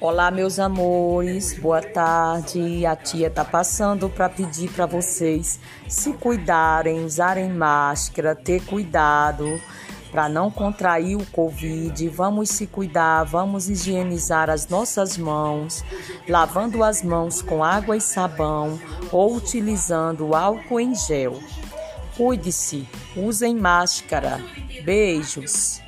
Olá, meus amores, boa tarde. A tia tá passando para pedir para vocês se cuidarem, usarem máscara, ter cuidado para não contrair o Covid. Vamos se cuidar, vamos higienizar as nossas mãos, lavando as mãos com água e sabão ou utilizando álcool em gel. Cuide-se, usem máscara. Beijos.